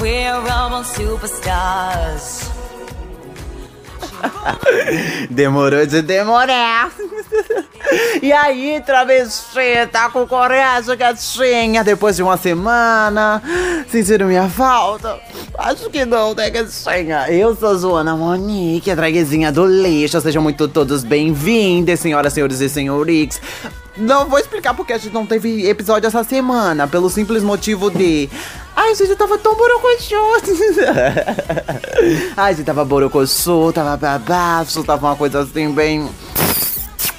we're all superstars. Demorou de demorar. E aí, travesti, tá com coragem, gatinha? Depois de uma semana, sentiram minha falta? Acho que não, né, gatinha? Eu sou Joana Monique, a draguezinha do lixo. Sejam muito todos bem-vindos, senhoras, senhores e senhoriques. Não vou explicar porque a gente não teve episódio essa semana, pelo simples motivo de. Ai, gente tava tão borocochô. Ai, gente tava borocochô, tava babaço, tava uma coisa assim bem.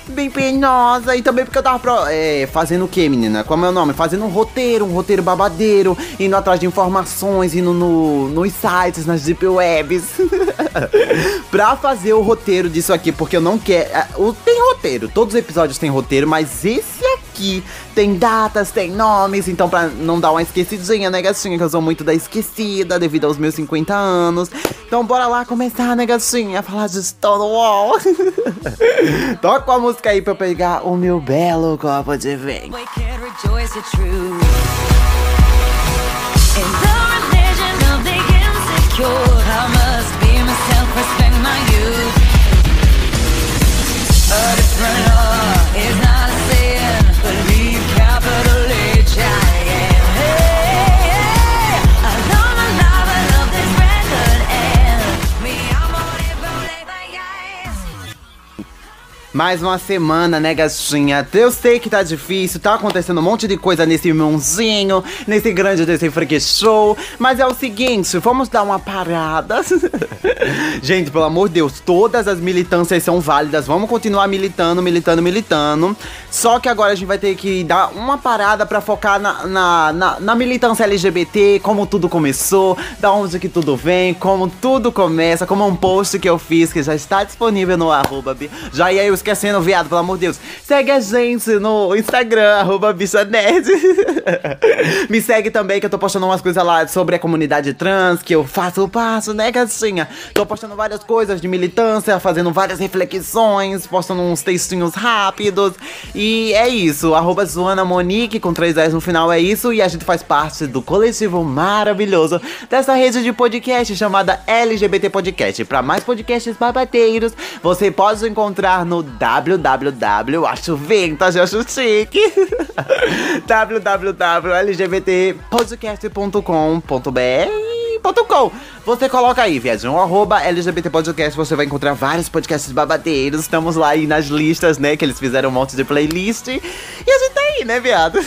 Bem penosa. E também porque eu tava pro- é, fazendo o que, menina? Qual é o meu nome? Fazendo um roteiro, um roteiro babadeiro, indo atrás de informações, indo no, nos sites, nas deep webs. pra fazer o roteiro disso aqui, porque eu não quero. é, Tem roteiro, todos os episódios têm roteiro, mas esse aqui tem datas, tem nomes, então pra não dar uma esquecidinha, né, gatinha? Que eu sou muito da esquecida devido aos meus 50 anos. Então bora lá começar, né, gatinha? Falar de Stonewall. Toca a música aí pra eu pegar o meu belo copo de vinho. We Mais uma semana, né, gatinha? Eu sei que tá difícil, tá acontecendo um monte de coisa nesse mãozinho, nesse grande desse freak show. Mas é o seguinte, vamos dar uma parada. Gente, pelo amor de Deus, todas as militâncias são válidas. Vamos continuar militando, militando, militando. Só que agora a gente vai ter que dar uma parada pra focar na, na, na, na militância LGBT, como tudo começou, da onde que tudo vem, como tudo começa, como um post que eu fiz que já está disponível no arroba. Já ia eu esquecendo, viado, pelo amor de Deus. Segue a gente no Instagram, arroba bicha nerd. Me segue também que eu tô postando umas coisas lá sobre a comunidade trans, que eu faço o passo, né, gatinha? Tô postando várias coisas de militância, fazendo várias reflexões, postando uns textinhos rápidos. E é isso, arroba Zoana Monique, com três S no final é isso. E a gente faz parte do coletivo maravilhoso dessa rede de podcast chamada LGBT Podcast. Para mais podcasts babateiros, você pode encontrar no www, acho vintage, acho chique, www.lgbtpodcast.com.br Você coloca aí, viadinho, arroba LGBT Podcast, você vai encontrar vários podcasts babadeiros. Estamos lá aí nas listas, né? Que eles fizeram um monte de playlist. E a gente tá aí, né, viado?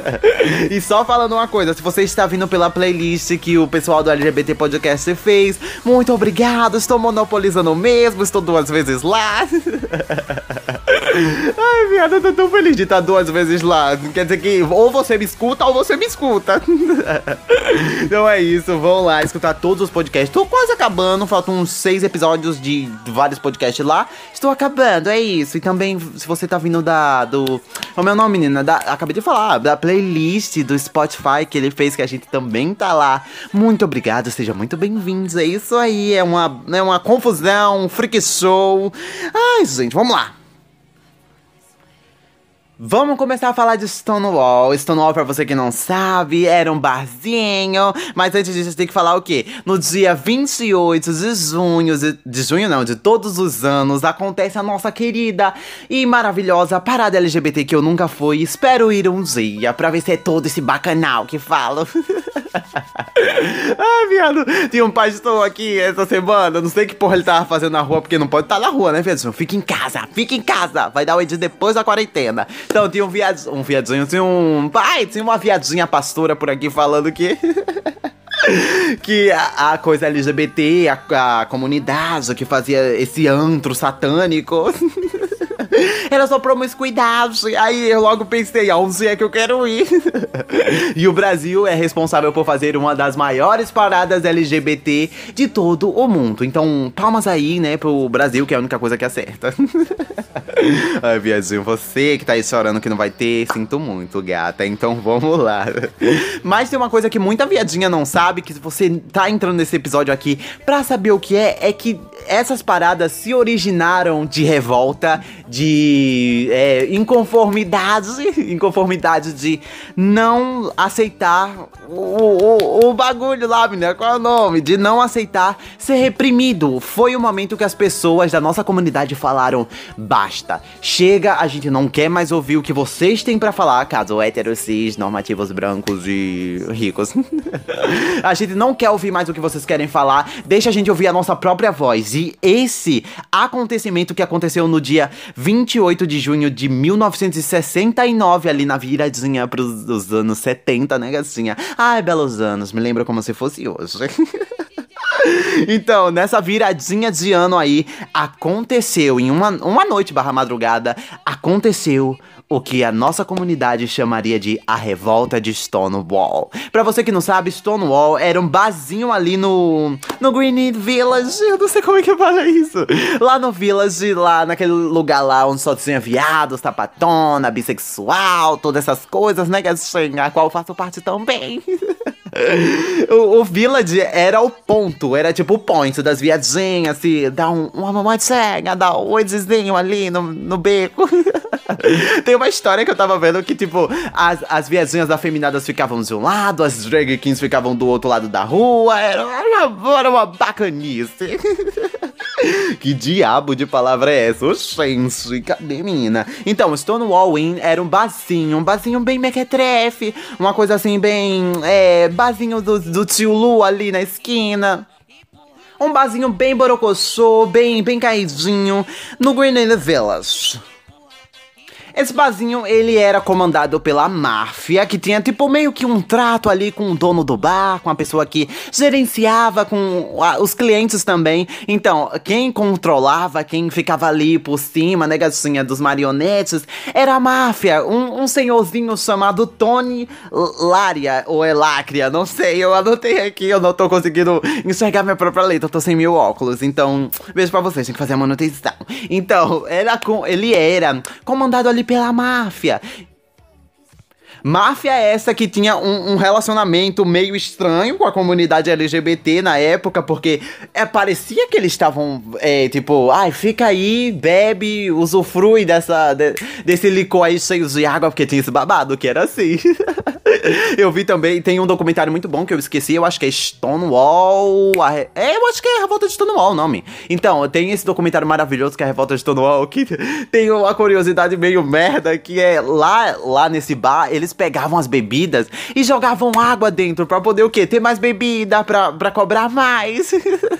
e só falando uma coisa, se você está vindo pela playlist que o pessoal do LGBT Podcast fez, muito obrigado. Estou monopolizando mesmo, estou duas vezes lá. Ai, viado, eu tô tão feliz de estar duas vezes lá. Quer dizer que ou você me escuta ou você me escuta. então é isso, vão lá escutar todos os podcasts. Tô quase acabando, faltam uns seis episódios de vários podcasts lá. Estou acabando, é isso. E também, se você tá vindo da. do. É o meu nome, menina? Da, acabei de falar, da playlist do Spotify que ele fez, que a gente também tá lá. Muito obrigado, sejam muito bem-vindos. É isso aí, é uma, é uma confusão, um freak show. Ai, gente, vamos lá. Vamos começar a falar de Stonewall. Stonewall, pra você que não sabe, era um barzinho. Mas antes disso, a gente tem que falar o quê? No dia 28 de junho, de, de junho não, de todos os anos, acontece a nossa querida e maravilhosa parada LGBT que eu nunca fui. Espero ir um dia pra ver se é todo esse bacanal que falo. Ai, viado, tinha um pastor aqui essa semana. Não sei que porra ele tava fazendo na rua, porque não pode estar na rua, né, viadinho? Fica em casa, fica em casa. Vai dar o edit depois da quarentena. Então tinha um viadinho, um viadinho, tinha um. Pai, tinha uma viadinha pastora por aqui falando que. que a, a coisa LGBT, a, a comunidade que fazia esse antro satânico. Era só promiscuidade. Aí eu logo pensei, aonde é que eu quero ir? e o Brasil é responsável por fazer uma das maiores paradas LGBT de todo o mundo. Então, palmas aí, né, pro Brasil, que é a única coisa que acerta. Ai, viadinho, você que tá aí chorando que não vai ter, sinto muito, gata. Então vamos lá. Mas tem uma coisa que muita viadinha não sabe, que você tá entrando nesse episódio aqui pra saber o que é, é que essas paradas se originaram de revolta, de é, inconformidade, inconformidade de não aceitar o, o, o bagulho lá, menina, qual é o nome? De não aceitar ser reprimido. Foi o momento que as pessoas da nossa comunidade falaram: basta, chega, a gente não quer mais ouvir o que vocês têm para falar, caso héteros, cis, normativos brancos e ricos. a gente não quer ouvir mais o que vocês querem falar, deixa a gente ouvir a nossa própria voz. E esse acontecimento que aconteceu no dia 28 de junho de 1969, ali na viradinha pros anos 70, né, gatinha? Ai, belos anos, me lembra como se fosse hoje. Então, nessa viradinha de ano aí, aconteceu em uma, uma noite barra madrugada, aconteceu o que a nossa comunidade chamaria de a revolta de Stonewall. Para você que não sabe, Stonewall era um barzinho ali no no Green Village, eu não sei como é que fala isso. Lá no Village, lá naquele lugar lá onde só tinha viados, tapatona, bissexual, todas essas coisas, né, a qual eu faço parte também. o, o, Village era o ponto, era tipo o point das viadinhas, assim, dá um, uma mamadinha, dá um oizinho ali no, no beco. Tem uma história que eu tava vendo que, tipo, as, as viazinhas afeminadas ficavam de um lado, as drag kings ficavam do outro lado da rua, era uma, era uma bacanice. que diabo de palavra é essa? Oxente, cadê menina? Então, Stonewall Inn era um barzinho, um barzinho bem mequetrefe, uma coisa assim bem, é, barzinho do, do tio Lu ali na esquina. Um barzinho bem borocochô, bem, bem caidinho, no Green Village. Esse barzinho, ele era comandado pela máfia, que tinha tipo meio que um trato ali com o dono do bar, com a pessoa que gerenciava com os clientes também. Então, quem controlava, quem ficava ali por cima, né, gatinha, dos marionetes, era a máfia. Um, um senhorzinho chamado Tony Lária, ou Elácria, não sei, eu anotei aqui, eu não tô conseguindo enxergar minha própria letra, eu tô sem mil óculos. Então, beijo pra vocês, tem que fazer a manutenção. Então, era com, ele era comandado ali pela máfia. Máfia é essa que tinha um, um, relacionamento meio estranho com a comunidade LGBT na época, porque é, parecia que eles estavam, é, tipo, ai, fica aí, bebe, usufrui dessa, de, desse licor aí cheio de água, porque tinha esse babado que era assim. eu vi também, tem um documentário muito bom que eu esqueci, eu acho que é Stonewall. É, eu acho que é a Revolta de Stonewall o nome. Então, tem esse documentário maravilhoso que é a Revolta de Stonewall, que tem uma curiosidade meio merda, que é lá, lá nesse bar, eles pegavam as bebidas e jogavam água dentro pra poder o quê? Ter mais bebida, pra, pra cobrar mais.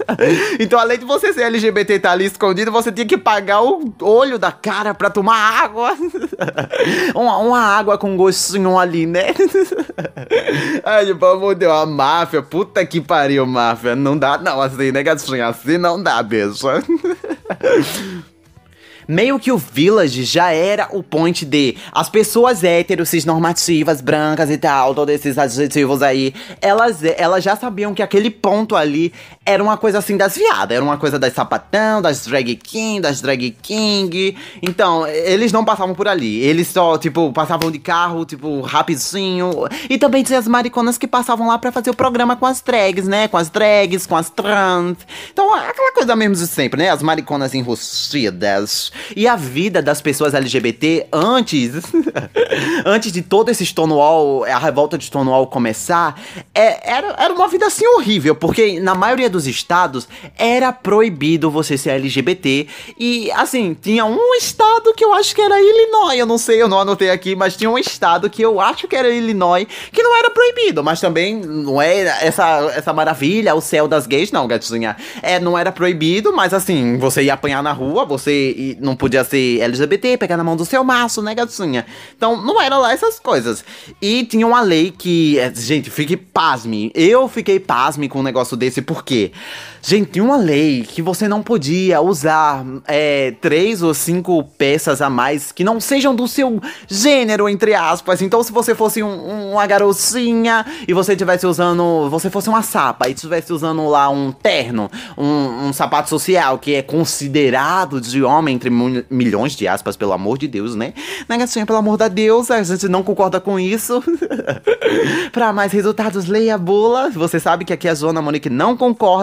então, além de você ser LGBT e tá ali escondido, você tinha que pagar o olho da cara pra tomar água. uma, uma água com gostinho ali, né? Ai, pelo amor de Deus, a máfia, puta que pariu, máfia. Não dá, não, assim, né, gatinha? Assim não dá, beijo. Meio que o Village já era o point de as pessoas héteros, cisnormativas, brancas e tal, todos esses adjetivos aí, elas, elas já sabiam que aquele ponto ali era uma coisa assim das viadas, era uma coisa das sapatão, das drag king, das drag king. Então, eles não passavam por ali. Eles só, tipo, passavam de carro, tipo, rapidinho. E também tinha as mariconas que passavam lá para fazer o programa com as drags, né? Com as drags, com as trans. Então, aquela coisa mesmo de sempre, né? As mariconas enrustidas. E a vida das pessoas LGBT antes, antes de todo esse Stonewall, a revolta de Stonewall começar, é, era, era uma vida assim horrível, porque na maioria dos estados era proibido você ser LGBT. E assim, tinha um estado que eu acho que era Illinois, eu não sei, eu não anotei aqui, mas tinha um estado que eu acho que era Illinois, que não era proibido, mas também não é essa, essa maravilha, o céu das gays, não, gatinha. É, não era proibido, mas assim, você ia apanhar na rua, você não podia ser LGBT, pegar na mão do seu maço, né, gatinha? Então, não era lá essas coisas. E tinha uma lei que, é, gente, fique pasme. Eu fiquei pasme com um negócio desse, por quê? Gente, uma lei que você não podia usar é, três ou cinco peças a mais que não sejam do seu gênero, entre aspas. Então, se você fosse um, uma garotinha e você estivesse usando. Você fosse uma sapa e estivesse usando lá um terno, um, um, sapato social que é considerado de homem entre milhões de aspas, pelo amor de Deus, né? Negatinha, pelo amor da Deus, a gente não concorda com isso. pra mais resultados, leia a bula. Você sabe que aqui a Zona Monique não concorda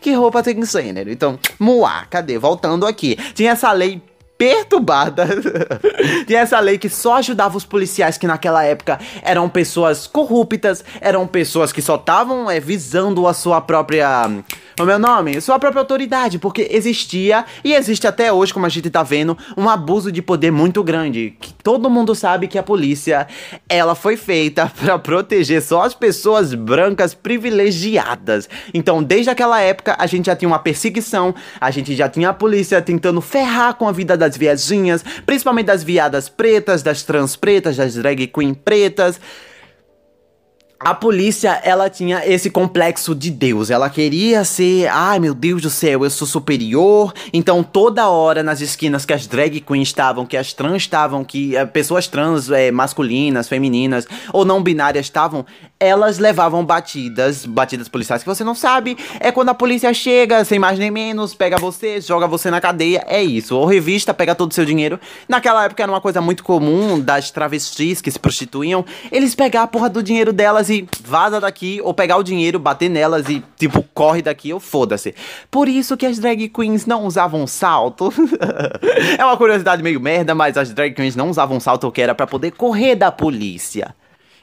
que roupa tem gênero. Então, muá, cadê? Voltando aqui. Tinha essa lei perturbada. Tinha essa lei que só ajudava os policiais que naquela época eram pessoas corruptas, eram pessoas que só estavam é, visando a sua própria o meu nome, sua própria autoridade, porque existia e existe até hoje, como a gente tá vendo, um abuso de poder muito grande. Que todo mundo sabe que a polícia, ela foi feita para proteger só as pessoas brancas privilegiadas. Então, desde aquela época, a gente já tinha uma perseguição, a gente já tinha a polícia tentando ferrar com a vida das viadinhas, principalmente das viadas pretas, das trans pretas, das drag queen pretas a polícia, ela tinha esse complexo de Deus. Ela queria ser, ai meu Deus do céu, eu sou superior. Então, toda hora nas esquinas que as drag queens estavam, que as trans estavam, que uh, pessoas trans é, masculinas, femininas ou não binárias estavam, elas levavam batidas, batidas policiais que você não sabe. É quando a polícia chega, sem mais nem menos, pega você, joga você na cadeia. É isso. Ou revista, pega todo o seu dinheiro. Naquela época era uma coisa muito comum das travestis que se prostituíam. Eles pegar a porra do dinheiro delas e vaza daqui, ou pegar o dinheiro, bater nelas e, tipo, corre daqui ou foda-se. Por isso que as drag queens não usavam salto. é uma curiosidade meio merda, mas as drag queens não usavam salto que era para poder correr da polícia.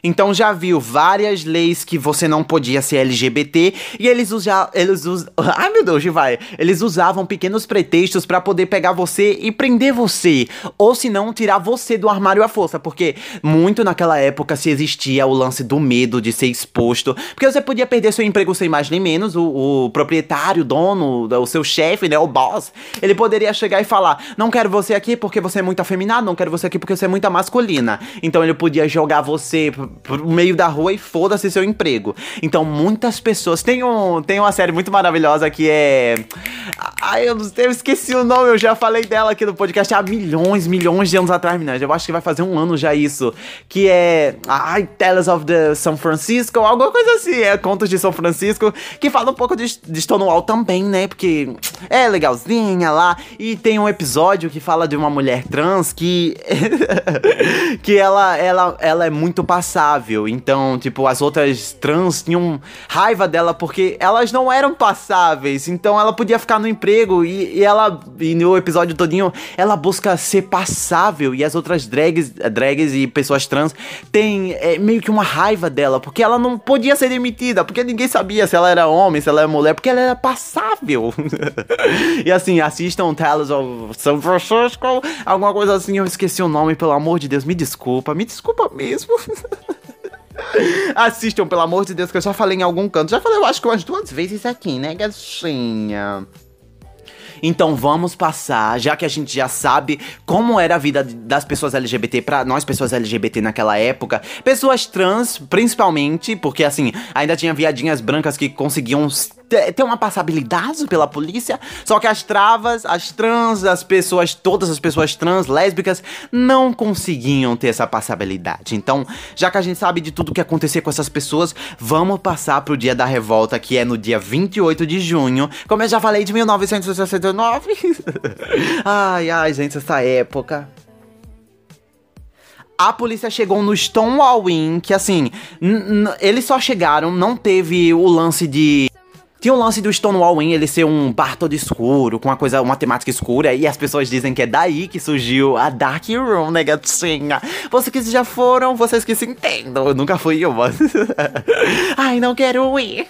Então já viu várias leis que você não podia ser LGBT e eles usavam. Eles us... Ai meu Deus, vai. Eles usavam pequenos pretextos para poder pegar você e prender você. Ou se não, tirar você do armário à força. Porque muito naquela época se existia o lance do medo de ser exposto. Porque você podia perder seu emprego sem mais nem menos. O, o proprietário, o dono, o seu chefe, né? O boss. Ele poderia chegar e falar: Não quero você aqui porque você é muito afeminado, não quero você aqui porque você é muito masculina. Então ele podia jogar você pro meio da rua e foda-se seu emprego. Então, muitas pessoas. Tem, um, tem uma série muito maravilhosa que é. Ai, eu, eu esqueci o nome, eu já falei dela aqui no podcast há milhões, milhões de anos atrás, meninas. Eu acho que vai fazer um ano já isso. Que é. Ai, Tales of the São Francisco, alguma coisa assim. É Contos de São Francisco. Que fala um pouco de, de Stonewall também, né? Porque é legalzinha lá. E tem um episódio que fala de uma mulher trans que. que ela, ela, ela é muito passada passável. Então, tipo, as outras trans tinham raiva dela porque elas não eram passáveis. Então ela podia ficar no emprego e, e ela, e no episódio todinho, ela busca ser passável. E as outras drags, drags e pessoas trans têm é, meio que uma raiva dela porque ela não podia ser demitida. Porque ninguém sabia se ela era homem, se ela era mulher, porque ela era passável. e assim, assistam Tales of San Francisco, alguma coisa assim. Eu esqueci o nome, pelo amor de Deus, me desculpa, me desculpa mesmo. Assistam, pelo amor de Deus, que eu já falei em algum canto. Já falei, eu acho que umas duas vezes aqui, né, gatinha? Então vamos passar, já que a gente já sabe como era a vida das pessoas LGBT para nós pessoas LGBT naquela época, pessoas trans principalmente, porque assim, ainda tinha viadinhas brancas que conseguiam ter uma passabilidade pela polícia, só que as travas, as trans, as pessoas, todas as pessoas trans, lésbicas, não conseguiam ter essa passabilidade. Então, já que a gente sabe de tudo que acontecer com essas pessoas, vamos passar pro dia da revolta, que é no dia 28 de junho, como eu já falei, de 1969. ai, ai, gente, essa época a polícia chegou no Stonewall Inn, que assim, eles só chegaram, não teve o lance de tinha o lance do Stonewall Inn, ele ser um bar todo escuro, com uma coisa, uma temática escura, e as pessoas dizem que é daí que surgiu a Dark Room, né, gatinha? Vocês que já foram, vocês que se entendam, eu nunca fui uma. Ai, não quero ir.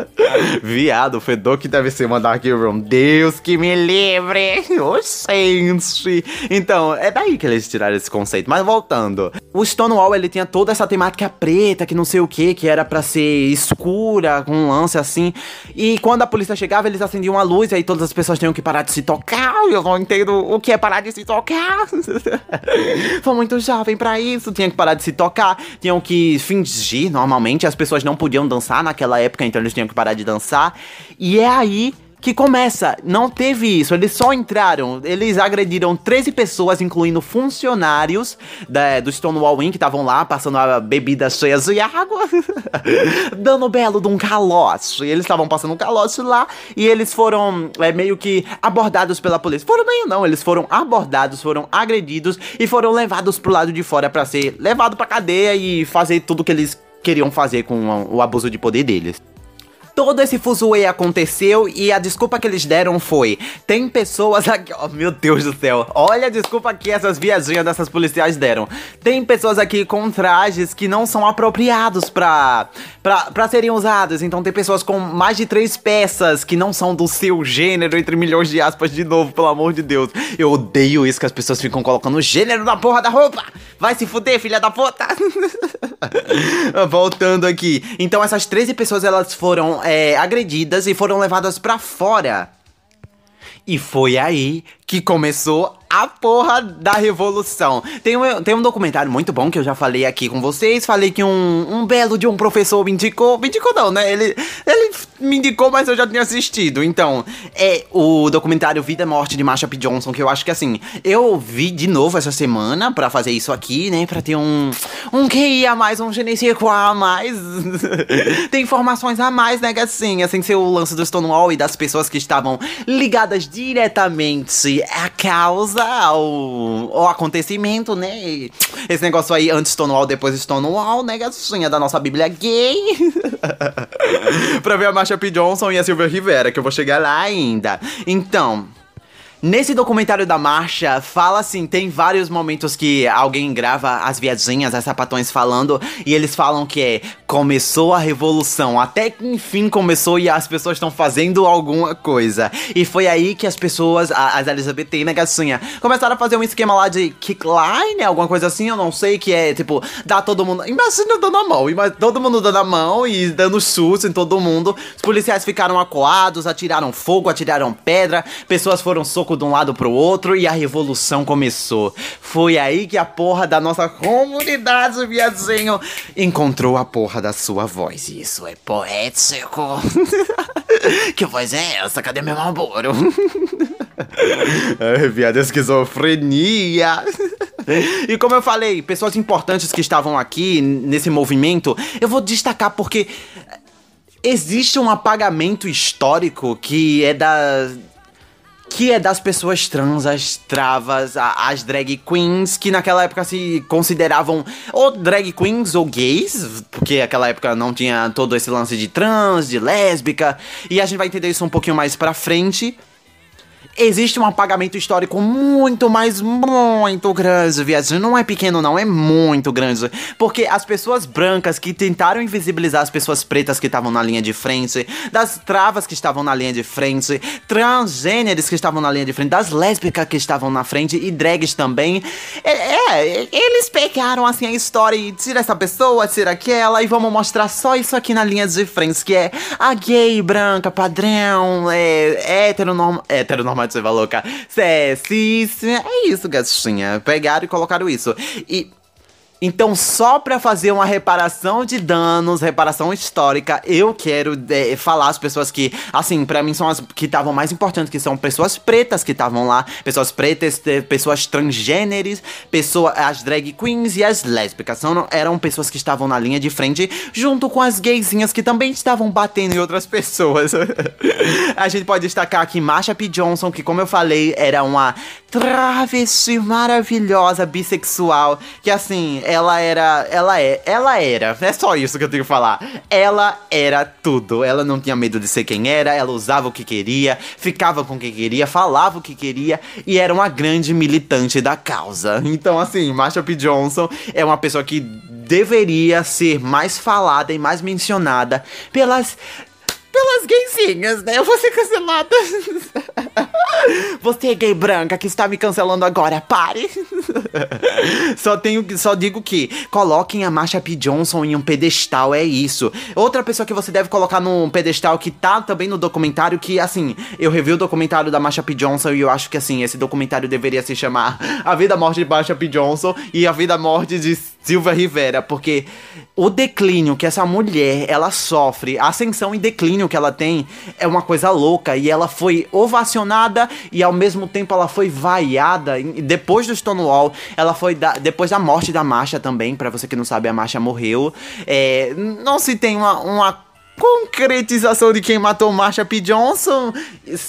Viado, fedor que deve ser uma Dark Room. Deus que me livre. Oxente. Então, é daí que eles tiraram esse conceito. Mas voltando. O Stonewall, ele tinha toda essa temática preta, que não sei o que, que era para ser escura, com um lance assim. E quando a polícia chegava, eles acendiam a luz e aí todas as pessoas tinham que parar de se tocar. eu não entendo o que é parar de se tocar. Sou muito jovem para isso, tinha que parar de se tocar, tinham que fingir normalmente, as pessoas não podiam dançar naquela época, então eles tinham que parar de dançar. E é aí que começa. Não teve isso, eles só entraram. Eles agrediram 13 pessoas, incluindo funcionários da, do Stonewall Inn que estavam lá passando a bebida cheia de água, dando belo de um calote. Eles estavam passando um calote lá e eles foram é, meio que abordados pela polícia. Foram meio não, eles foram abordados, foram agredidos e foram levados pro lado de fora para ser levado pra cadeia e fazer tudo que eles queriam fazer com o abuso de poder deles todo esse fuzuê aconteceu e a desculpa que eles deram foi: tem pessoas aqui. Oh, meu Deus do céu. Olha a desculpa que essas viazinhas dessas policiais deram. Tem pessoas aqui com trajes que não são apropriados pra, pra, pra serem usados. Então tem pessoas com mais de três peças que não são do seu gênero, entre milhões de aspas, de novo, pelo amor de Deus. Eu odeio isso que as pessoas ficam colocando gênero na porra da roupa. Vai se fuder, filha da puta. Voltando aqui. Então essas 13 pessoas elas foram é, agredidas e foram levadas para fora. E foi aí que começou a porra da revolução. Tem um, tem um documentário muito bom que eu já falei aqui com vocês. Falei que um, um belo de um professor me indicou. Me indicou não, né? Ele, ele me indicou, mas eu já tinha assistido. Então, é o documentário Vida e Morte de Marsha P. Johnson, que eu acho que assim, eu vi de novo essa semana para fazer isso aqui, né? Pra ter um, um QI a mais, um GNC a mais. tem informações a mais, né? Assim, assim, ser o lance do Stonewall e das pessoas que estavam ligadas diretamente à causa ao, ao acontecimento, né? Esse negócio aí, antes Stonewall, depois Stonewall, né? Gatinha da nossa Bíblia gay. pra ver a Marsha P. Johnson e a Silvia Rivera, que eu vou chegar lá ainda. Então, Nesse documentário da marcha, fala assim: tem vários momentos que alguém grava as viadinhas, as sapatões falando, e eles falam que é começou a revolução, até que enfim começou e as pessoas estão fazendo alguma coisa. E foi aí que as pessoas, as LGBT, gatinha, começaram a fazer um esquema lá de kickline, alguma coisa assim, eu não sei, que é tipo, dar todo mundo. Imagina dando a mão, imagina todo mundo dando a mão e dando chute em todo mundo. Os policiais ficaram acuados, atiraram fogo, atiraram pedra, pessoas foram soco de um lado pro outro e a revolução começou. Foi aí que a porra da nossa comunidade, viadinho, encontrou a porra da sua voz. Isso é poético. que voz é essa? Cadê meu namoro? Ai, viado, esquizofrenia. E como eu falei, pessoas importantes que estavam aqui nesse movimento, eu vou destacar porque existe um apagamento histórico que é da que é das pessoas trans, as travas, as drag queens, que naquela época se consideravam ou drag queens ou gays, porque naquela época não tinha todo esse lance de trans, de lésbica, e a gente vai entender isso um pouquinho mais pra frente existe um apagamento histórico muito, mas muito grande, viado. Não é pequeno, não, é muito grande. Porque as pessoas brancas que tentaram invisibilizar as pessoas pretas que estavam na linha de frente, das travas que estavam na linha de frente, transgêneros que estavam na linha de frente, das lésbicas que estavam na frente e drags também. É, é eles pegaram assim a história e tira essa pessoa, tira aquela e vamos mostrar só isso aqui na linha de frente, que é a gay branca, padrão, é heteronormal. Heteronormal colocar. É, cis, é isso, gatinha. Pegaram e colocaram isso. E então, só para fazer uma reparação de danos, reparação histórica, eu quero é, falar as pessoas que, assim, para mim são as que estavam mais importantes, que são pessoas pretas que estavam lá, pessoas pretas, pessoas transgêneres, pessoas, as drag queens e as lésbicas. São, eram pessoas que estavam na linha de frente, junto com as gaysinhas que também estavam batendo em outras pessoas. A gente pode destacar aqui Marsha P. Johnson, que, como eu falei, era uma travesti maravilhosa, bissexual, que assim, ela era. Ela é. Ela era. É só isso que eu tenho que falar. Ela era tudo. Ela não tinha medo de ser quem era, ela usava o que queria, ficava com o que queria, falava o que queria e era uma grande militante da causa. Então, assim, Marsha P. Johnson é uma pessoa que deveria ser mais falada e mais mencionada pelas pelas gaysinhas, né? Eu vou ser cancelada. Você gay branca que está me cancelando agora, pare. só tenho, só digo que coloquem a Marsha P. Johnson em um pedestal, é isso. Outra pessoa que você deve colocar num pedestal que tá também no documentário, que assim, eu revi o documentário da Marsha P. Johnson e eu acho que assim, esse documentário deveria se chamar A Vida Morte de Marsha P. Johnson e A Vida Morte de Silva Rivera, porque o declínio que essa mulher ela sofre, a ascensão e declínio que ela tem é uma coisa louca e ela foi ovacionada e ao mesmo tempo ela foi vaiada. Depois do Stonewall, ela foi da, depois da morte da Marcha também, para você que não sabe, a Marcha morreu. É, não se tem uma, uma concretização de quem matou Marsha P. Johnson.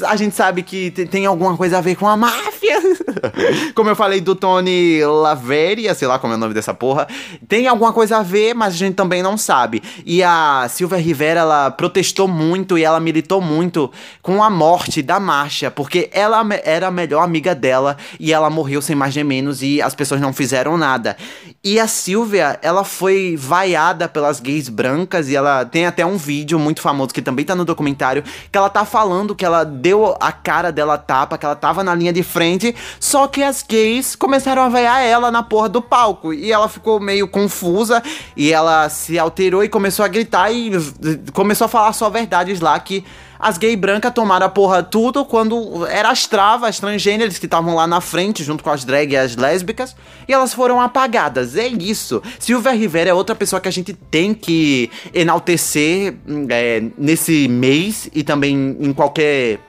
A gente sabe que tem alguma coisa a ver com a máfia. como eu falei do Tony Laveria, sei lá como é o nome dessa porra. Tem alguma coisa a ver, mas a gente também não sabe. E a Silvia Rivera, ela protestou muito e ela militou muito com a morte da Marcha, porque ela era a melhor amiga dela e ela morreu sem mais nem menos e as pessoas não fizeram nada. E a Silvia, ela foi vaiada pelas gays brancas e ela tem até um vídeo muito famoso que também tá no documentário, que ela tá falando que ela deu a cara dela tapa, que ela tava na linha de frente, só que as gays começaram a veiar ela na porra do palco. E ela ficou meio confusa e ela se alterou e começou a gritar e começou a falar só verdades lá que as gay brancas tomaram a porra tudo quando era as travas, as transgêneres que estavam lá na frente, junto com as drag e as lésbicas, e elas foram apagadas. É isso. Silvia Rivera é outra pessoa que a gente tem que enaltecer é, nesse mês e também em qualquer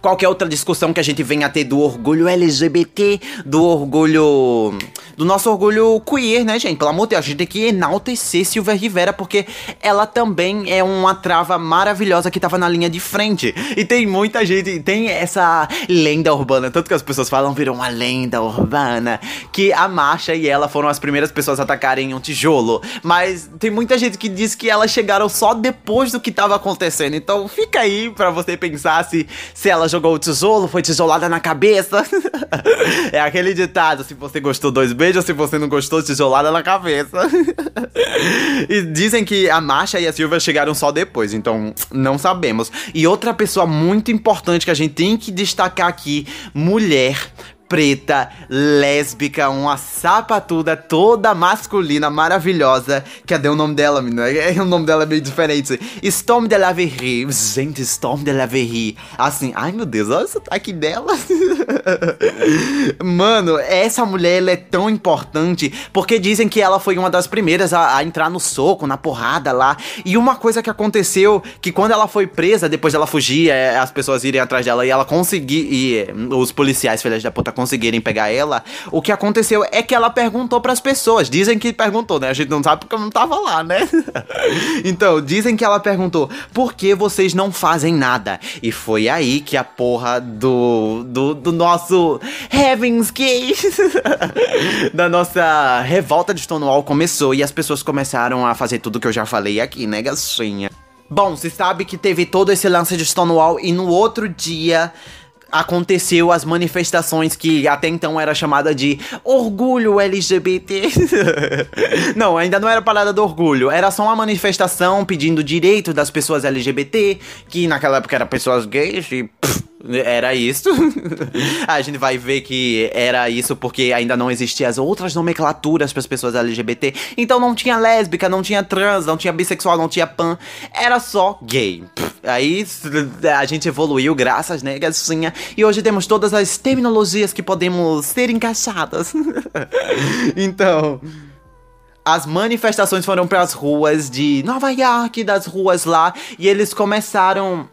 qualquer outra discussão que a gente venha a ter do orgulho LGBT, do orgulho do nosso orgulho queer, né, gente? Pelo amor de Deus, a gente tem que enaltecer Silvia Rivera, porque ela também é uma trava maravilhosa que tava na linha de frente. E tem muita gente, tem essa lenda urbana, tanto que as pessoas falam, virou uma lenda urbana, que a Marcha e ela foram as primeiras pessoas a atacarem um tijolo. Mas tem muita gente que diz que elas chegaram só depois do que tava acontecendo. Então fica aí para você pensar se, se jogou o tijolo, foi tijolada na cabeça. é aquele ditado, se você gostou dois beijos, se você não gostou, tijolada na cabeça. e dizem que a Masha e a Silvia chegaram só depois, então não sabemos. E outra pessoa muito importante que a gente tem que destacar aqui, mulher preta, lésbica, uma sapatuda toda masculina, maravilhosa. Cadê o nome dela, menina? É, o nome dela é meio diferente. Storm de la Verrie. Gente, Storm de la Verrie. Assim, ai meu Deus, olha o sotaque dela. Mano, essa mulher ela é tão importante porque dizem que ela foi uma das primeiras a, a entrar no soco, na porrada lá. E uma coisa que aconteceu, que quando ela foi presa, depois dela fugir, é, as pessoas irem atrás dela e ela conseguir, e os policiais, filhas da puta, conseguirem pegar ela, o que aconteceu é que ela perguntou para as pessoas. Dizem que perguntou, né? A gente não sabe porque eu não tava lá, né? então, dizem que ela perguntou: por que vocês não fazem nada? E foi aí que a porra do, do, do nosso Heavens Gate, da nossa revolta de Stonewall começou e as pessoas começaram a fazer tudo que eu já falei aqui, né, gacinha? Bom, se sabe que teve todo esse lance de Stonewall e no outro dia aconteceu as manifestações que até então era chamada de orgulho LGBT. não, ainda não era parada do orgulho, era só uma manifestação pedindo direito das pessoas LGBT, que naquela época eram pessoas gays e pff, era isso. a gente vai ver que era isso porque ainda não existiam as outras nomenclaturas para as pessoas LGBT. Então não tinha lésbica, não tinha trans, não tinha bissexual, não tinha pan. Era só gay. Aí a gente evoluiu graças, né, gatinha? E hoje temos todas as terminologias que podemos ser encaixadas. então as manifestações foram para as ruas de Nova York, das ruas lá, e eles começaram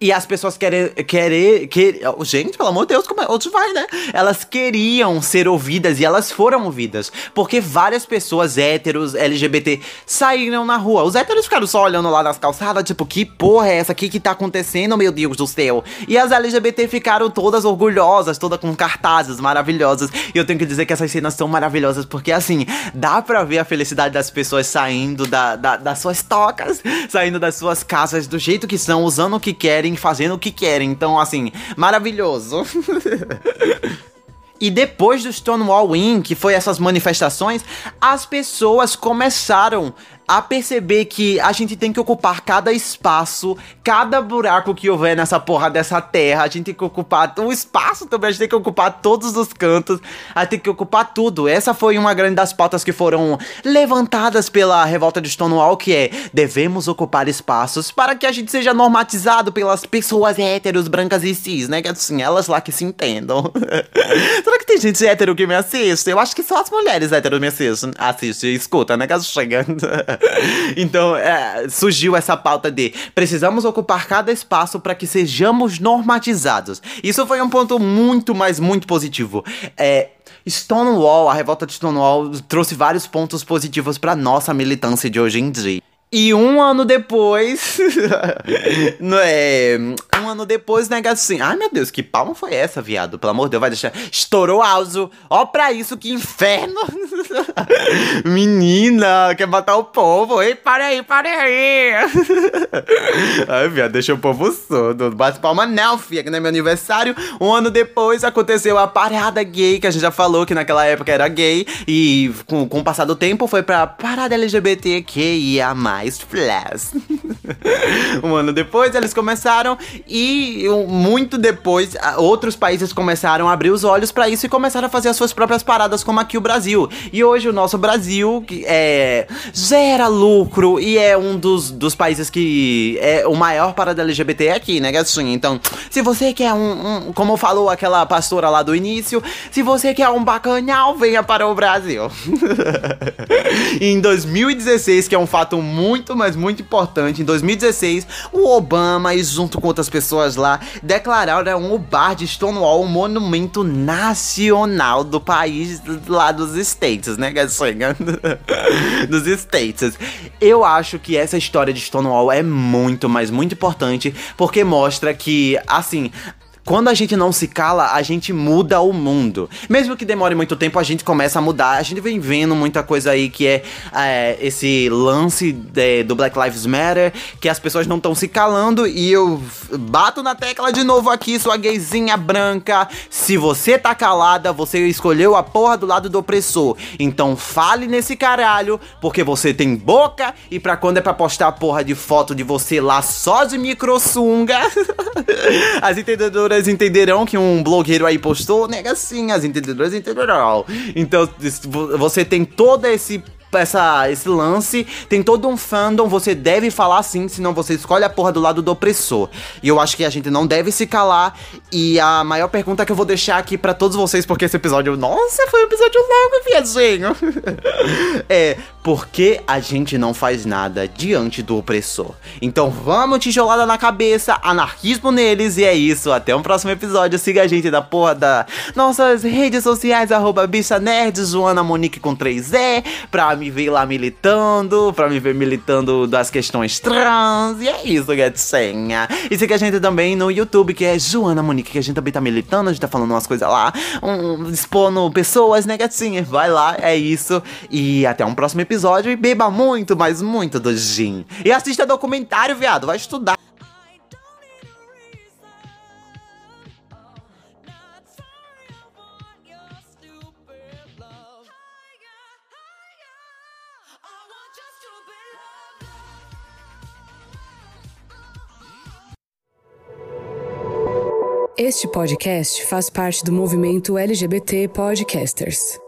e as pessoas querem. querer quer, gente, pelo amor de Deus, como é? Onde vai, né? Elas queriam ser ouvidas e elas foram ouvidas. Porque várias pessoas héteros, LGBT, saíram na rua. Os héteros ficaram só olhando lá nas calçadas, tipo, que porra é essa aqui que tá acontecendo, meu Deus do céu? E as LGBT ficaram todas orgulhosas, todas com cartazes maravilhosas. E eu tenho que dizer que essas cenas são maravilhosas, porque assim, dá pra ver a felicidade das pessoas saindo da, da, das suas tocas, saindo das suas casas do jeito que são, usando o que querem querem, fazendo o que querem. Então, assim, maravilhoso. E depois do Stonewall Inn, que foi essas manifestações, as pessoas começaram a perceber que a gente tem que ocupar cada espaço, cada buraco que houver nessa porra dessa terra. A gente tem que ocupar o espaço também, a gente tem que ocupar todos os cantos, a gente tem que ocupar tudo. Essa foi uma grande das pautas que foram levantadas pela revolta de Stonewall, que é devemos ocupar espaços para que a gente seja normatizado pelas pessoas héteros, brancas e cis, né? Que assim, elas lá que se entendam. Será que tem gente hétero que me assiste? Eu acho que só as mulheres héteros me assistem, assiste e escuta, né? Que chegando. então, é, surgiu essa pauta de precisamos ocupar cada espaço para que sejamos normatizados. Isso foi um ponto muito, mas muito positivo. É, Stonewall, a revolta de Stonewall trouxe vários pontos positivos para nossa militância de hoje em dia. E um ano depois. é, um ano depois, nega assim. Ai meu Deus, que palma foi essa, viado? Pelo amor de Deus, vai deixar. Estourou áudio. Ó, pra isso, que inferno! Menina, quer matar o povo? Ei, para aí, para aí! Ai, viado, deixa o povo surdo. Bate palma, não, filha, que não é meu aniversário. Um ano depois aconteceu a parada gay, que a gente já falou que naquela época era gay. E com, com o passar do tempo foi pra parada LGBTQIA mais Flash. um ano depois eles começaram e muito depois outros países começaram a abrir os olhos para isso e começaram a fazer as suas próprias paradas, como aqui o Brasil. E hoje o nosso Brasil é, gera lucro e é um dos, dos países que é o maior parada LGBT é aqui, né, assim, Então, se você quer um, um, como falou aquela pastora lá do início, se você quer um bacanal, venha para o Brasil. em 2016, que é um fato muito muito, mas muito importante. Em 2016, o Obama e junto com outras pessoas lá declararam o bar de Stonewall um monumento nacional do país lá dos States, né, dos States. Eu acho que essa história de Stonewall é muito, mas muito importante porque mostra que, assim, quando a gente não se cala, a gente muda o mundo. Mesmo que demore muito tempo, a gente começa a mudar. A gente vem vendo muita coisa aí que é, é esse lance de, do Black Lives Matter, que as pessoas não estão se calando. E eu bato na tecla de novo aqui, sua gayzinha branca. Se você tá calada, você escolheu a porra do lado do opressor. Então fale nesse caralho, porque você tem boca. E pra quando é pra postar a porra de foto de você lá só de microsunga, as entendedoras entendedoras entenderão que um blogueiro aí postou, nega sim, as entendedoras entenderão. Então, você tem todo esse essa, esse lance, tem todo um fandom, você deve falar sim, senão você escolhe a porra do lado do opressor. E eu acho que a gente não deve se calar. E a maior pergunta que eu vou deixar aqui para todos vocês, porque esse episódio, nossa, foi um episódio longo, viadinho. é, por que a gente não faz nada diante do opressor? Então vamos tijolada na cabeça, anarquismo neles, e é isso. Até um próximo episódio. Siga a gente da porra da nossas redes sociais, arroba bicha nerd, Joana Monique com 3E, pra me ver lá militando, pra me ver militando das questões trans. E é isso, gatinha. E siga a gente também no YouTube, que é Joana Monique, que a gente também tá militando, a gente tá falando umas coisas lá, um, expondo pessoas, né, gatinha? Vai lá, é isso. E até um próximo episódio episódio e beba muito, mas muito do gin. E assista documentário, viado, vai estudar. Este podcast faz parte do movimento LGBT Podcasters.